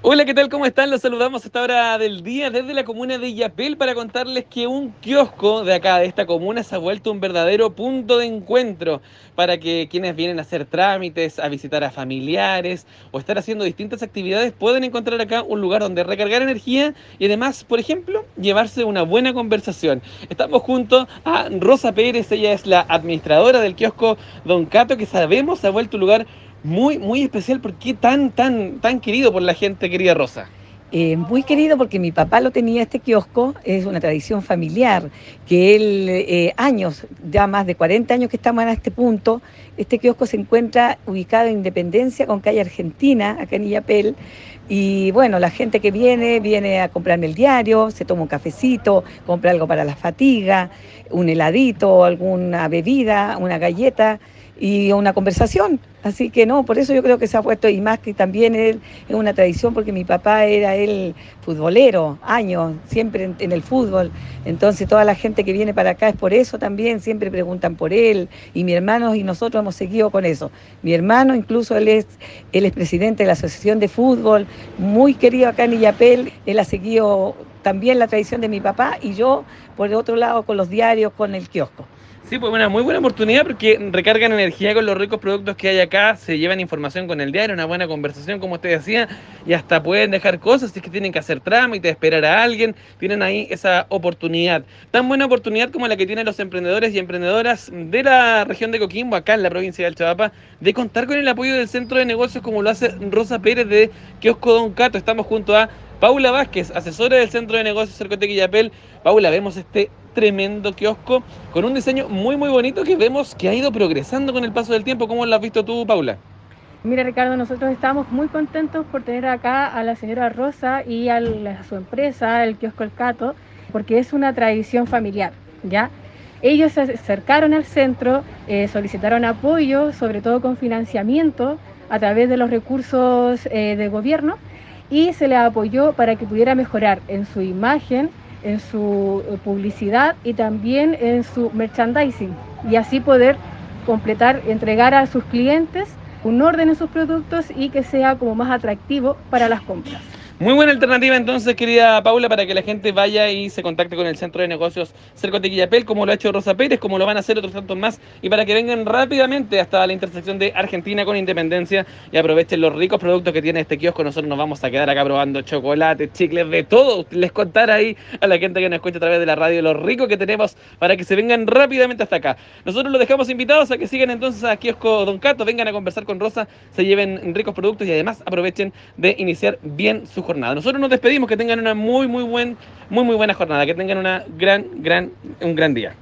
Hola, ¿qué tal? ¿Cómo están? Los saludamos a esta hora del día desde la comuna de Yapel para contarles que un kiosco de acá, de esta comuna, se ha vuelto un verdadero punto de encuentro para que quienes vienen a hacer trámites, a visitar a familiares o estar haciendo distintas actividades pueden encontrar acá un lugar donde recargar energía y además, por ejemplo, llevarse una buena conversación. Estamos junto a Rosa Pérez, ella es la administradora del kiosco Don Cato, que sabemos se ha vuelto un lugar muy, muy especial. ¿Por qué tan, tan, tan querido por la gente, querida Rosa? Eh, muy querido porque mi papá lo tenía este kiosco, es una tradición familiar, que él, eh, años, ya más de 40 años que estamos en este punto, este kiosco se encuentra ubicado en Independencia con calle Argentina, acá en Illapel, y bueno, la gente que viene, viene a comprarme el diario, se toma un cafecito, compra algo para la fatiga, un heladito, alguna bebida, una galleta, y una conversación. Así que no, por eso yo creo que se ha puesto, y más que también es una tradición, porque mi papá era el futbolero, años, siempre en, el fútbol. Entonces toda la gente que viene para acá es por eso también, siempre preguntan por él, y mi hermano y nosotros hemos seguido con eso. Mi hermano, incluso él es, él es presidente de la Asociación de Fútbol, muy querido acá en Illapel, él ha seguido también la tradición de mi papá, y yo, por el otro lado, con los diarios, con el kiosco. Sí, pues una muy buena oportunidad porque recargan energía con los ricos productos que hay acá, se llevan información con el diario, una buena conversación, como usted decía, y hasta pueden dejar cosas si es que tienen que hacer trámite, esperar a alguien, tienen ahí esa oportunidad. Tan buena oportunidad como la que tienen los emprendedores y emprendedoras de la región de Coquimbo, acá en la provincia del Chavapa, de contar con el apoyo del centro de negocios como lo hace Rosa Pérez de Kiosco Don Cato. Estamos junto a Paula Vázquez, asesora del Centro de Negocios Cercotec y Paula, vemos este tremendo kiosco con un diseño muy muy bonito que vemos que ha ido progresando con el paso del tiempo. ¿Cómo lo has visto tú, Paula? Mira Ricardo, nosotros estamos muy contentos por tener acá a la señora Rosa y a, su empresa, el kiosco El Cato, porque es una tradición familiar, ¿ya? Ellos se acercaron al centro, eh, solicitaron apoyo, sobre todo con financiamiento a través de los recursos eh, de gobierno y se les apoyó para que pudiera mejorar en su imagen, en su eh, publicidad y también en su merchandising y así poder completar, entregar a sus clientes un orden en sus productos y que sea como más atractivo para las compras. Muy buena alternativa entonces, querida Paula, para que la gente vaya y se contacte con el Centro de Negocios Cerco Quillapel, como lo ha hecho Rosa Pérez, como lo van a hacer otros tantos más, y para que vengan rápidamente hasta la intersección de Argentina con Independencia y aprovechen los ricos productos que tiene este kiosco. Nosotros nos vamos a quedar acá probando chocolate, chicles, de todo. Les contar ahí a la gente que nos escucha a través de la radio lo rico que tenemos para que se vengan rápidamente hasta acá. Nosotros los dejamos invitados a que sigan entonces a Kiosco Don Cato, vengan a conversar con Rosa, se lleven ricos productos y además aprovechen de iniciar bien su jornada. Nosotros nos despedimos, que tengan una muy, muy, buen, muy, muy buena jornada, que tengan una gran, gran, un gran día.